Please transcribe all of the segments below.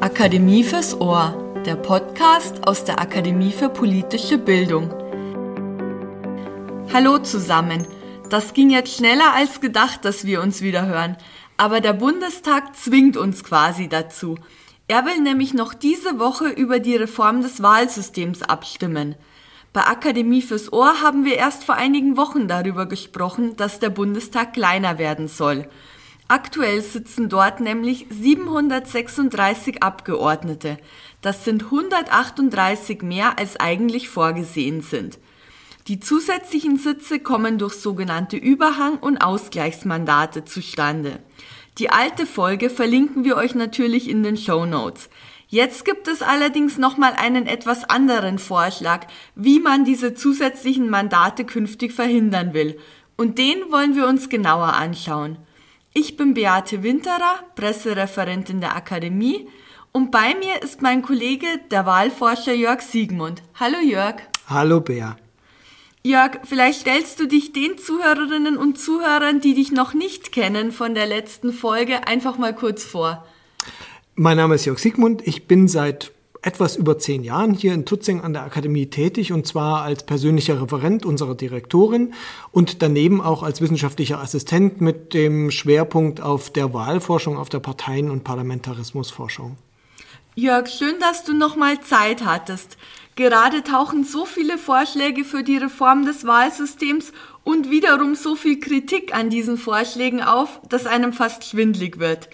Akademie fürs Ohr, der Podcast aus der Akademie für politische Bildung. Hallo zusammen. Das ging jetzt schneller als gedacht, dass wir uns wieder hören. Aber der Bundestag zwingt uns quasi dazu. Er will nämlich noch diese Woche über die Reform des Wahlsystems abstimmen. Bei Akademie fürs Ohr haben wir erst vor einigen Wochen darüber gesprochen, dass der Bundestag kleiner werden soll. Aktuell sitzen dort nämlich 736 Abgeordnete. Das sind 138 mehr, als eigentlich vorgesehen sind. Die zusätzlichen Sitze kommen durch sogenannte Überhang- und Ausgleichsmandate zustande. Die alte Folge verlinken wir euch natürlich in den Show Notes. Jetzt gibt es allerdings nochmal einen etwas anderen Vorschlag, wie man diese zusätzlichen Mandate künftig verhindern will. Und den wollen wir uns genauer anschauen. Ich bin Beate Winterer, Pressereferentin der Akademie und bei mir ist mein Kollege, der Wahlforscher Jörg Siegmund. Hallo Jörg. Hallo Bea. Jörg, vielleicht stellst du dich den Zuhörerinnen und Zuhörern, die dich noch nicht kennen von der letzten Folge, einfach mal kurz vor. Mein Name ist Jörg Siegmund. Ich bin seit etwas über zehn Jahren hier in Tutzing an der Akademie tätig und zwar als persönlicher Referent unserer Direktorin und daneben auch als wissenschaftlicher Assistent mit dem Schwerpunkt auf der Wahlforschung, auf der Parteien- und Parlamentarismusforschung. Jörg, schön, dass du nochmal Zeit hattest. Gerade tauchen so viele Vorschläge für die Reform des Wahlsystems und wiederum so viel Kritik an diesen Vorschlägen auf, dass einem fast schwindlig wird.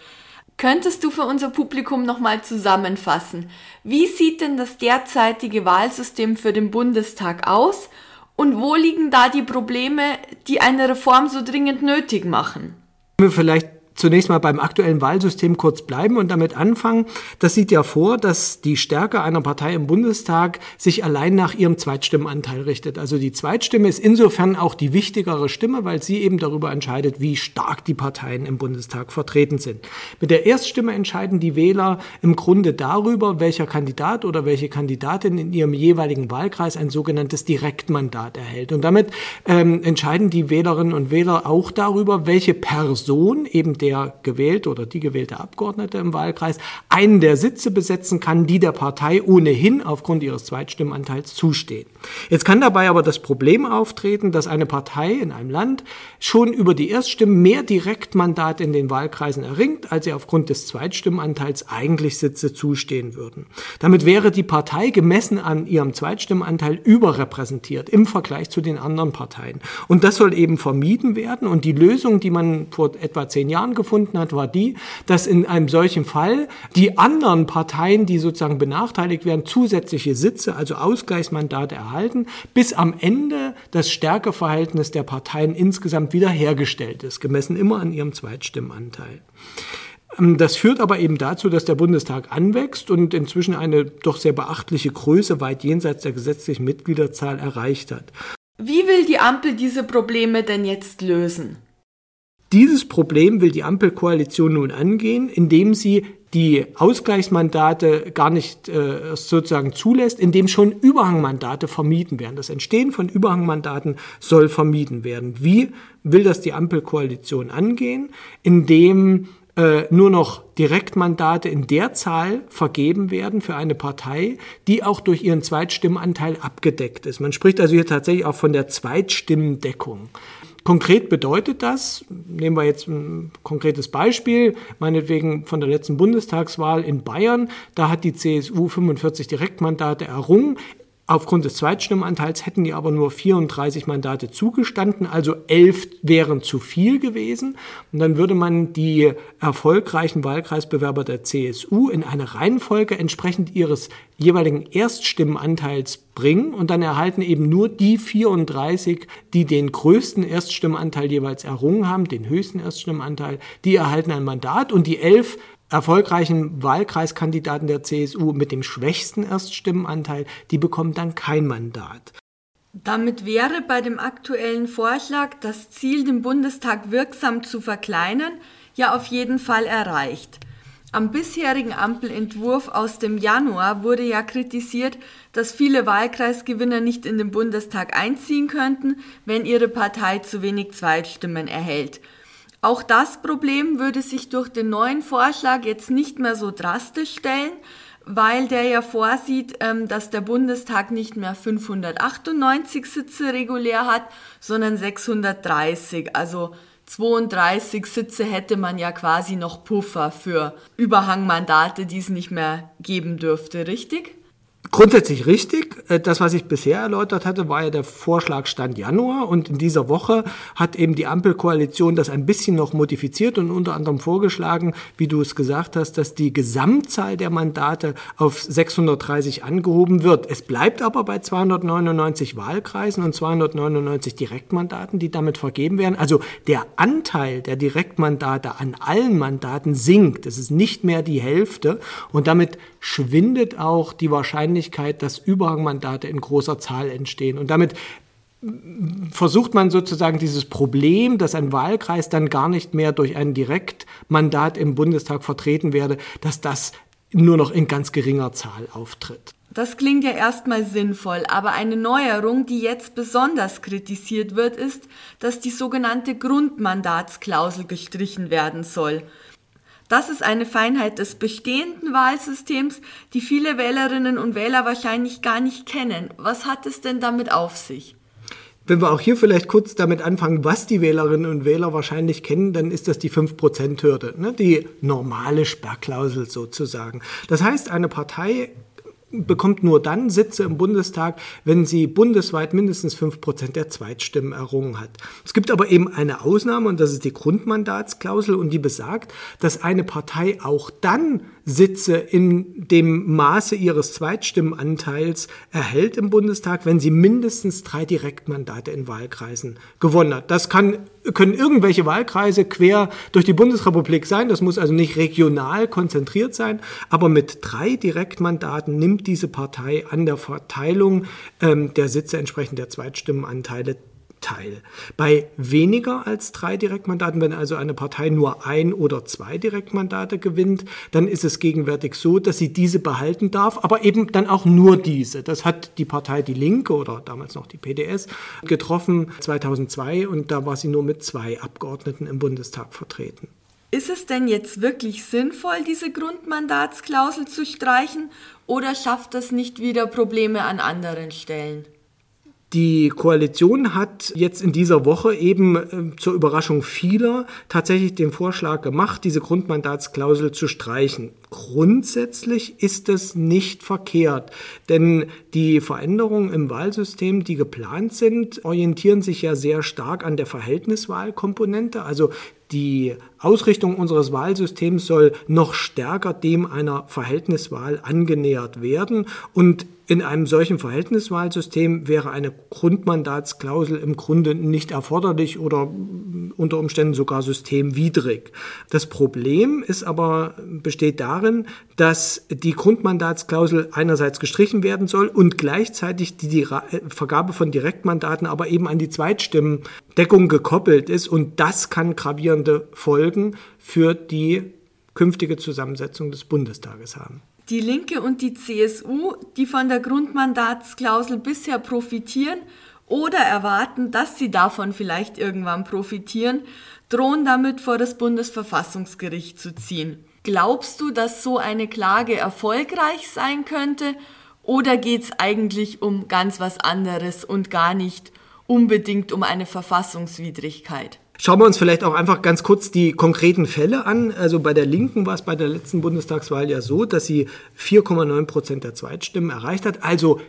Könntest du für unser Publikum nochmal zusammenfassen? Wie sieht denn das derzeitige Wahlsystem für den Bundestag aus? Und wo liegen da die Probleme, die eine Reform so dringend nötig machen? Vielleicht zunächst mal beim aktuellen Wahlsystem kurz bleiben und damit anfangen. Das sieht ja vor, dass die Stärke einer Partei im Bundestag sich allein nach ihrem Zweitstimmenanteil richtet. Also die Zweitstimme ist insofern auch die wichtigere Stimme, weil sie eben darüber entscheidet, wie stark die Parteien im Bundestag vertreten sind. Mit der Erststimme entscheiden die Wähler im Grunde darüber, welcher Kandidat oder welche Kandidatin in ihrem jeweiligen Wahlkreis ein sogenanntes Direktmandat erhält. Und damit ähm, entscheiden die Wählerinnen und Wähler auch darüber, welche Person eben der gewählte oder die gewählte Abgeordnete im Wahlkreis einen der Sitze besetzen kann, die der Partei ohnehin aufgrund ihres Zweitstimmenanteils zustehen. Jetzt kann dabei aber das Problem auftreten, dass eine Partei in einem Land schon über die Erststimmen mehr Direktmandate in den Wahlkreisen erringt, als sie aufgrund des Zweitstimmenanteils eigentlich Sitze zustehen würden. Damit wäre die Partei gemessen an ihrem Zweitstimmenanteil überrepräsentiert im Vergleich zu den anderen Parteien. Und das soll eben vermieden werden. Und die Lösung, die man vor etwa zehn Jahren gefunden hat, war die, dass in einem solchen Fall die anderen Parteien, die sozusagen benachteiligt werden, zusätzliche Sitze, also Ausgleichsmandate erhalten, bis am Ende das Stärkeverhältnis der Parteien insgesamt wiederhergestellt ist, gemessen immer an ihrem Zweitstimmenanteil. Ähm, das führt aber eben dazu, dass der Bundestag anwächst und inzwischen eine doch sehr beachtliche Größe weit jenseits der gesetzlichen Mitgliederzahl erreicht hat. Wie will die Ampel diese Probleme denn jetzt lösen? Dieses Problem will die Ampelkoalition nun angehen, indem sie die Ausgleichsmandate gar nicht äh, sozusagen zulässt, indem schon Überhangmandate vermieden werden. Das Entstehen von Überhangmandaten soll vermieden werden. Wie will das die Ampelkoalition angehen? Indem äh, nur noch Direktmandate in der Zahl vergeben werden für eine Partei, die auch durch ihren Zweitstimmenanteil abgedeckt ist. Man spricht also hier tatsächlich auch von der Zweitstimmendeckung. Konkret bedeutet das, nehmen wir jetzt ein konkretes Beispiel, meinetwegen von der letzten Bundestagswahl in Bayern, da hat die CSU 45 Direktmandate errungen. Aufgrund des Zweitstimmenanteils hätten die aber nur 34 Mandate zugestanden, also elf wären zu viel gewesen. Und dann würde man die erfolgreichen Wahlkreisbewerber der CSU in eine Reihenfolge entsprechend ihres jeweiligen Erststimmenanteils bringen und dann erhalten eben nur die 34, die den größten Erststimmenanteil jeweils errungen haben, den höchsten Erststimmenanteil, die erhalten ein Mandat und die elf erfolgreichen Wahlkreiskandidaten der CSU mit dem schwächsten Erststimmenanteil, die bekommen dann kein Mandat. Damit wäre bei dem aktuellen Vorschlag das Ziel, den Bundestag wirksam zu verkleinern, ja auf jeden Fall erreicht. Am bisherigen Ampelentwurf aus dem Januar wurde ja kritisiert, dass viele Wahlkreisgewinner nicht in den Bundestag einziehen könnten, wenn ihre Partei zu wenig Zweitstimmen erhält. Auch das Problem würde sich durch den neuen Vorschlag jetzt nicht mehr so drastisch stellen, weil der ja vorsieht, ähm, dass der Bundestag nicht mehr 598 Sitze regulär hat, sondern 630. Also 32 Sitze hätte man ja quasi noch Puffer für Überhangmandate, die es nicht mehr geben dürfte, richtig? Grundsätzlich richtig. Äh, das, was ich bisher erläutert hatte, war ja der Vorschlag Stand Januar. Und in dieser Woche hat eben die Ampelkoalition das ein bisschen noch modifiziert und unter anderem vorgeschlagen, wie du es gesagt hast, dass die Gesamtzahl der Mandate auf 630 angehoben wird. Es bleibt aber bei 299 Wahlkreisen und 299 Direktmandaten, die damit vergeben werden. Also der Anteil der Direktmandate an allen Mandaten sinkt. Es ist nicht mehr die Hälfte. Und damit schwindet auch die Wahrscheinlichkeit, dass Überhangmandate in großer Zahl entstehen. Und damit versucht man sozusagen dieses Problem, dass ein Wahlkreis dann gar nicht mehr durch ein Direktmandat im Bundestag vertreten werde, dass das nur noch in ganz geringer Zahl auftritt. Das klingt ja erstmal sinnvoll, aber eine Neuerung, die jetzt besonders kritisiert wird, ist, dass die sogenannte Grundmandatsklausel gestrichen werden soll. Das ist eine Feinheit des bestehenden Wahlsystems, die viele Wählerinnen und Wähler wahrscheinlich gar nicht kennen. Was hat es denn damit auf sich? Wenn wir auch hier vielleicht kurz damit anfangen, was die Wählerinnen und Wähler wahrscheinlich kennen, dann ist das die 5%-Hürde, ne? die normale Sperrklausel sozusagen. Das heißt, eine Partei bekommt nur dann Sitze im Bundestag, wenn sie bundesweit mindestens fünf Prozent der Zweitstimmen errungen hat. Es gibt aber eben eine Ausnahme und das ist die Grundmandatsklausel und die besagt, dass eine Partei auch dann Sitze in dem Maße ihres Zweitstimmenanteils erhält im Bundestag, wenn sie mindestens drei Direktmandate in Wahlkreisen gewonnen hat. Das kann, können irgendwelche Wahlkreise quer durch die Bundesrepublik sein. Das muss also nicht regional konzentriert sein. Aber mit drei Direktmandaten nimmt diese Partei an der Verteilung ähm, der Sitze entsprechend der Zweitstimmenanteile teil. Bei weniger als drei Direktmandaten, wenn also eine Partei nur ein oder zwei Direktmandate gewinnt, dann ist es gegenwärtig so, dass sie diese behalten darf, aber eben dann auch nur diese. Das hat die Partei Die Linke oder damals noch die PDS getroffen 2002 und da war sie nur mit zwei Abgeordneten im Bundestag vertreten. Ist es denn jetzt wirklich sinnvoll, diese Grundmandatsklausel zu streichen oder schafft das nicht wieder Probleme an anderen Stellen? Die Koalition hat jetzt in dieser Woche eben äh, zur Überraschung vieler tatsächlich den Vorschlag gemacht, diese Grundmandatsklausel zu streichen. Grundsätzlich ist es nicht verkehrt, denn die Veränderungen im Wahlsystem, die geplant sind, orientieren sich ja sehr stark an der Verhältniswahlkomponente. Also die Ausrichtung unseres Wahlsystems soll noch stärker dem einer Verhältniswahl angenähert werden. Und in einem solchen Verhältniswahlsystem wäre eine Grundmandatsklausel im Grunde nicht erforderlich oder unter Umständen sogar systemwidrig. Das Problem ist aber, besteht darin, dass die Grundmandatsklausel einerseits gestrichen werden soll und gleichzeitig die, die Vergabe von Direktmandaten aber eben an die Zweitstimmendeckung gekoppelt ist. Und das kann gravierende Folgen für die künftige Zusammensetzung des Bundestages haben. Die Linke und die CSU, die von der Grundmandatsklausel bisher profitieren oder erwarten, dass sie davon vielleicht irgendwann profitieren, drohen damit vor das Bundesverfassungsgericht zu ziehen. Glaubst du, dass so eine Klage erfolgreich sein könnte oder geht es eigentlich um ganz was anderes und gar nicht unbedingt um eine Verfassungswidrigkeit? Schauen wir uns vielleicht auch einfach ganz kurz die konkreten Fälle an. Also bei der Linken war es bei der letzten Bundestagswahl ja so, dass sie 4,9 Prozent der Zweitstimmen erreicht hat. Also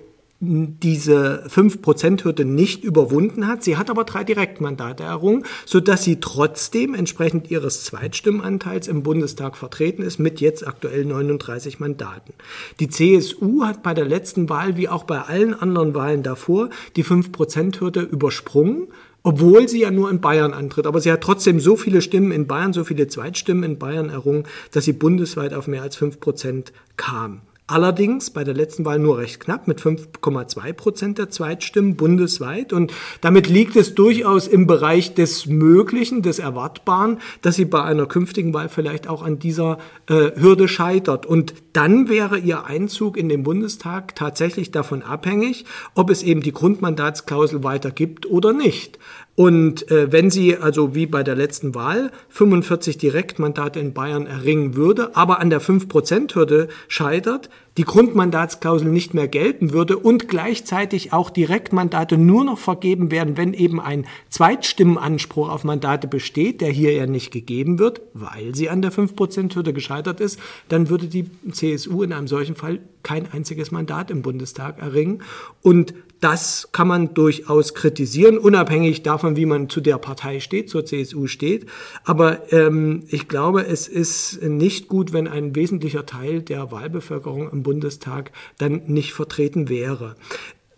diese 5%-Hürde nicht überwunden hat. Sie hat aber drei Direktmandate errungen, sodass sie trotzdem entsprechend ihres Zweitstimmenanteils im Bundestag vertreten ist mit jetzt aktuell 39 Mandaten. Die CSU hat bei der letzten Wahl wie auch bei allen anderen Wahlen davor die 5%-Hürde übersprungen obwohl sie ja nur in Bayern antritt. Aber sie hat trotzdem so viele Stimmen in Bayern, so viele Zweitstimmen in Bayern errungen, dass sie bundesweit auf mehr als fünf Prozent kam. Allerdings bei der letzten Wahl nur recht knapp mit 5,2 Prozent der Zweitstimmen bundesweit. Und damit liegt es durchaus im Bereich des Möglichen, des Erwartbaren, dass sie bei einer künftigen Wahl vielleicht auch an dieser äh, Hürde scheitert. Und dann wäre ihr Einzug in den Bundestag tatsächlich davon abhängig, ob es eben die Grundmandatsklausel weiter gibt oder nicht. Und äh, wenn sie also wie bei der letzten Wahl 45 Direktmandate in Bayern erringen würde, aber an der 5%-Hürde scheitert, die Grundmandatsklausel nicht mehr gelten würde und gleichzeitig auch Direktmandate nur noch vergeben werden, wenn eben ein Zweitstimmenanspruch auf Mandate besteht, der hier ja nicht gegeben wird, weil sie an der 5%-Hürde gescheitert ist, dann würde die CSU in einem solchen Fall kein einziges Mandat im Bundestag erringen. Und das kann man durchaus kritisieren, unabhängig davon, wie man zu der Partei steht, zur CSU steht. Aber ähm, ich glaube, es ist nicht gut, wenn ein wesentlicher Teil der Wahlbevölkerung im Bundestag dann nicht vertreten wäre.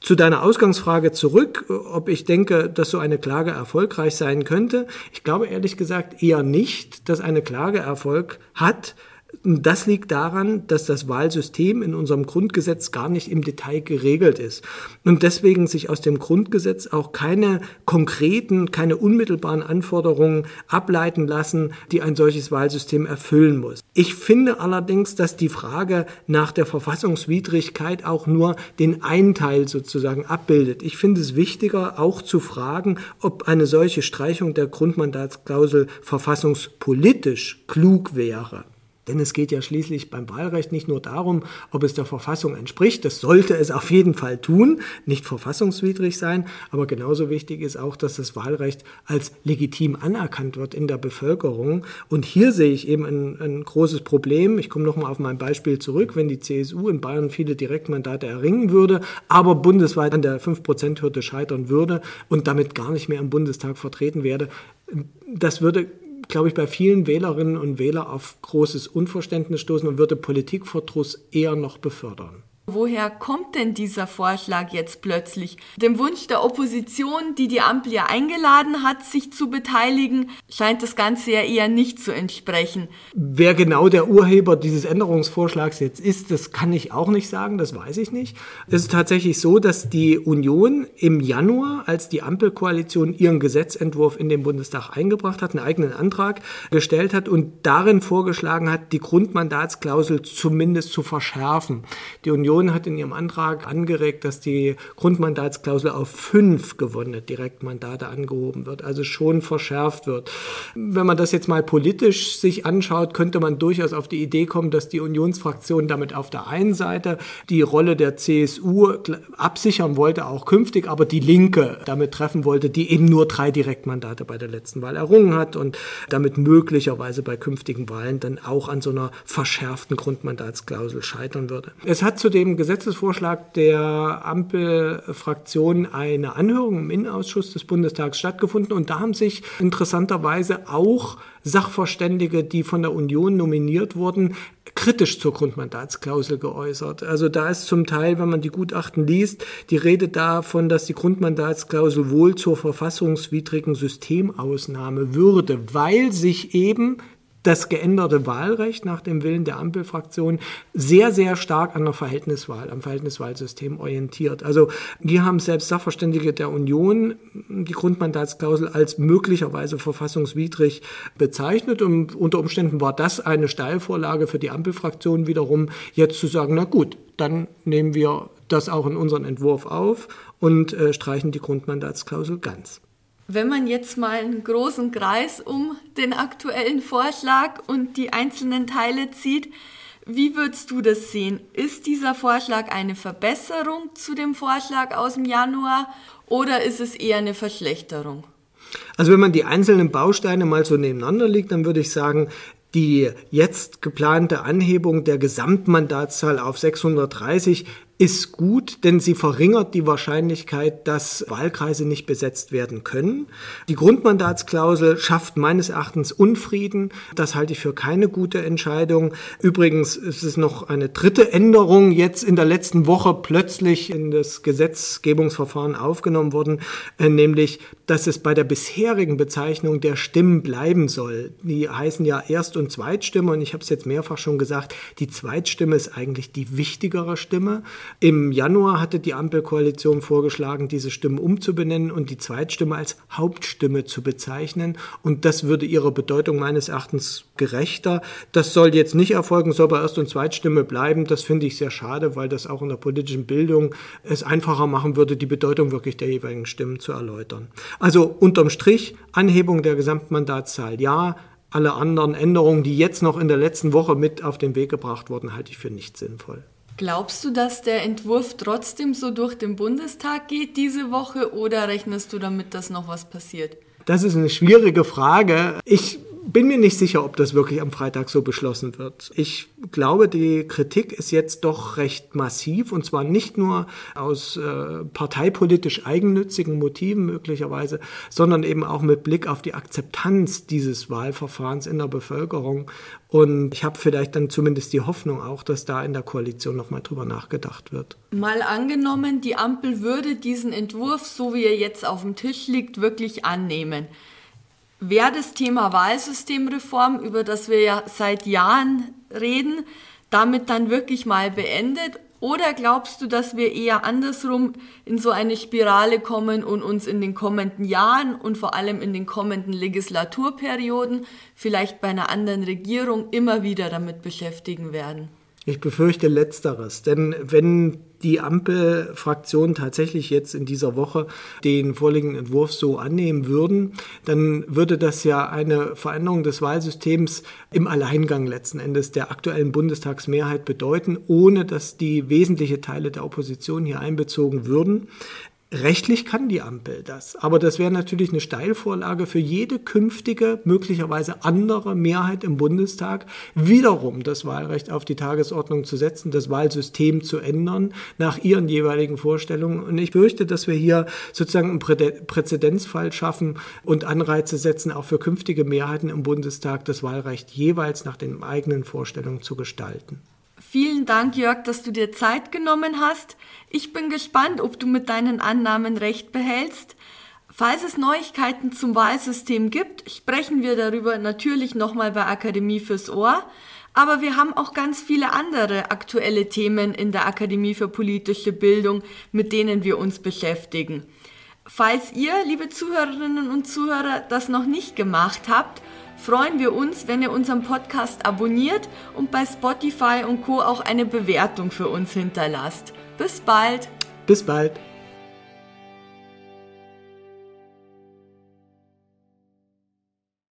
Zu deiner Ausgangsfrage zurück, ob ich denke, dass so eine Klage erfolgreich sein könnte. Ich glaube ehrlich gesagt eher nicht, dass eine Klage Erfolg hat, das liegt daran, dass das Wahlsystem in unserem Grundgesetz gar nicht im Detail geregelt ist und deswegen sich aus dem Grundgesetz auch keine konkreten, keine unmittelbaren Anforderungen ableiten lassen, die ein solches Wahlsystem erfüllen muss. Ich finde allerdings, dass die Frage nach der Verfassungswidrigkeit auch nur den einen Teil sozusagen abbildet. Ich finde es wichtiger, auch zu fragen, ob eine solche Streichung der Grundmandatsklausel verfassungspolitisch klug wäre. Denn es geht ja schließlich beim Wahlrecht nicht nur darum, ob es der Verfassung entspricht. Das sollte es auf jeden Fall tun, nicht verfassungswidrig sein. Aber genauso wichtig ist auch, dass das Wahlrecht als legitim anerkannt wird in der Bevölkerung. Und hier sehe ich eben ein, ein großes Problem. Ich komme nochmal auf mein Beispiel zurück. Wenn die CSU in Bayern viele Direktmandate erringen würde, aber bundesweit an der 5%-Hürde scheitern würde und damit gar nicht mehr im Bundestag vertreten werde, das würde glaube ich, bei vielen Wählerinnen und Wählern auf großes Unverständnis stoßen und würde Politikverdruss eher noch befördern. Woher kommt denn dieser Vorschlag jetzt plötzlich? Dem Wunsch der Opposition, die die Ampel ja eingeladen hat, sich zu beteiligen, scheint das Ganze ja eher nicht zu entsprechen. Wer genau der Urheber dieses Änderungsvorschlags jetzt ist, das kann ich auch nicht sagen, das weiß ich nicht. Es ist tatsächlich so, dass die Union im Januar, als die Ampelkoalition ihren Gesetzentwurf in den Bundestag eingebracht hat, einen eigenen Antrag gestellt hat und darin vorgeschlagen hat, die Grundmandatsklausel zumindest zu verschärfen. Die Union Union hat in ihrem Antrag angeregt, dass die Grundmandatsklausel auf fünf gewonnene Direktmandate angehoben wird, also schon verschärft wird. Wenn man das jetzt mal politisch sich anschaut, könnte man durchaus auf die Idee kommen, dass die Unionsfraktion damit auf der einen Seite die Rolle der CSU absichern wollte, auch künftig, aber die Linke damit treffen wollte, die eben nur drei Direktmandate bei der letzten Wahl errungen hat und damit möglicherweise bei künftigen Wahlen dann auch an so einer verschärften Grundmandatsklausel scheitern würde. Es hat zudem dem Gesetzesvorschlag der Ampelfraktion eine Anhörung im Innenausschuss des Bundestags stattgefunden und da haben sich interessanterweise auch Sachverständige, die von der Union nominiert wurden, kritisch zur Grundmandatsklausel geäußert. Also da ist zum Teil, wenn man die Gutachten liest, die Rede davon, dass die Grundmandatsklausel wohl zur verfassungswidrigen Systemausnahme würde, weil sich eben das geänderte Wahlrecht nach dem Willen der Ampelfraktion sehr, sehr stark an der Verhältniswahl, am Verhältniswahlsystem orientiert. Also wir haben selbst Sachverständige der Union die Grundmandatsklausel als möglicherweise verfassungswidrig bezeichnet und unter Umständen war das eine Steilvorlage für die Ampelfraktion wiederum, jetzt zu sagen, na gut, dann nehmen wir das auch in unseren Entwurf auf und äh, streichen die Grundmandatsklausel ganz. Wenn man jetzt mal einen großen Kreis um den aktuellen Vorschlag und die einzelnen Teile zieht, wie würdest du das sehen? Ist dieser Vorschlag eine Verbesserung zu dem Vorschlag aus dem Januar oder ist es eher eine Verschlechterung? Also wenn man die einzelnen Bausteine mal so nebeneinander legt, dann würde ich sagen, die jetzt geplante Anhebung der Gesamtmandatszahl auf 630 ist gut, denn sie verringert die Wahrscheinlichkeit, dass Wahlkreise nicht besetzt werden können. Die Grundmandatsklausel schafft meines Erachtens Unfrieden. Das halte ich für keine gute Entscheidung. Übrigens ist es noch eine dritte Änderung jetzt in der letzten Woche plötzlich in das Gesetzgebungsverfahren aufgenommen worden, äh, nämlich, dass es bei der bisherigen Bezeichnung der Stimmen bleiben soll. Die heißen ja Erst- und Zweitstimme und ich habe es jetzt mehrfach schon gesagt, die Zweitstimme ist eigentlich die wichtigere Stimme. Im Januar hatte die Ampelkoalition vorgeschlagen, diese Stimmen umzubenennen und die Zweitstimme als Hauptstimme zu bezeichnen. Und das würde ihrer Bedeutung meines Erachtens gerechter. Das soll jetzt nicht erfolgen, soll bei Erst- und Zweitstimme bleiben. Das finde ich sehr schade, weil das auch in der politischen Bildung es einfacher machen würde, die Bedeutung wirklich der jeweiligen Stimmen zu erläutern. Also unterm Strich Anhebung der Gesamtmandatszahl ja, alle anderen Änderungen, die jetzt noch in der letzten Woche mit auf den Weg gebracht wurden, halte ich für nicht sinnvoll. Glaubst du, dass der Entwurf trotzdem so durch den Bundestag geht diese Woche oder rechnest du damit, dass noch was passiert? Das ist eine schwierige Frage. Ich bin mir nicht sicher, ob das wirklich am Freitag so beschlossen wird. Ich glaube, die Kritik ist jetzt doch recht massiv und zwar nicht nur aus äh, parteipolitisch eigennützigen Motiven möglicherweise, sondern eben auch mit Blick auf die Akzeptanz dieses Wahlverfahrens in der Bevölkerung. Und ich habe vielleicht dann zumindest die Hoffnung auch, dass da in der Koalition nochmal drüber nachgedacht wird. Mal angenommen, die Ampel würde diesen Entwurf, so wie er jetzt auf dem Tisch liegt, wirklich annehmen wäre das Thema Wahlsystemreform, über das wir ja seit Jahren reden, damit dann wirklich mal beendet? Oder glaubst du, dass wir eher andersrum in so eine Spirale kommen und uns in den kommenden Jahren und vor allem in den kommenden Legislaturperioden, vielleicht bei einer anderen Regierung, immer wieder damit beschäftigen werden? Ich befürchte letzteres, denn wenn die Ampelfraktionen tatsächlich jetzt in dieser Woche den vorliegenden Entwurf so annehmen würden, dann würde das ja eine Veränderung des Wahlsystems im Alleingang letzten Endes der aktuellen Bundestagsmehrheit bedeuten, ohne dass die wesentliche Teile der Opposition hier einbezogen würden. Rechtlich kann die Ampel das, aber das wäre natürlich eine Steilvorlage für jede künftige, möglicherweise andere Mehrheit im Bundestag, wiederum das Wahlrecht auf die Tagesordnung zu setzen, das Wahlsystem zu ändern nach ihren jeweiligen Vorstellungen. Und ich fürchte, dass wir hier sozusagen einen Präzedenzfall schaffen und Anreize setzen, auch für künftige Mehrheiten im Bundestag das Wahlrecht jeweils nach den eigenen Vorstellungen zu gestalten. Vielen Dank, Jörg, dass du dir Zeit genommen hast. Ich bin gespannt, ob du mit deinen Annahmen recht behältst. Falls es Neuigkeiten zum Wahlsystem gibt, sprechen wir darüber natürlich nochmal bei Akademie fürs Ohr. Aber wir haben auch ganz viele andere aktuelle Themen in der Akademie für politische Bildung, mit denen wir uns beschäftigen. Falls ihr, liebe Zuhörerinnen und Zuhörer, das noch nicht gemacht habt, freuen wir uns, wenn ihr unseren Podcast abonniert und bei Spotify und Co auch eine Bewertung für uns hinterlasst. Bis bald. Bis bald.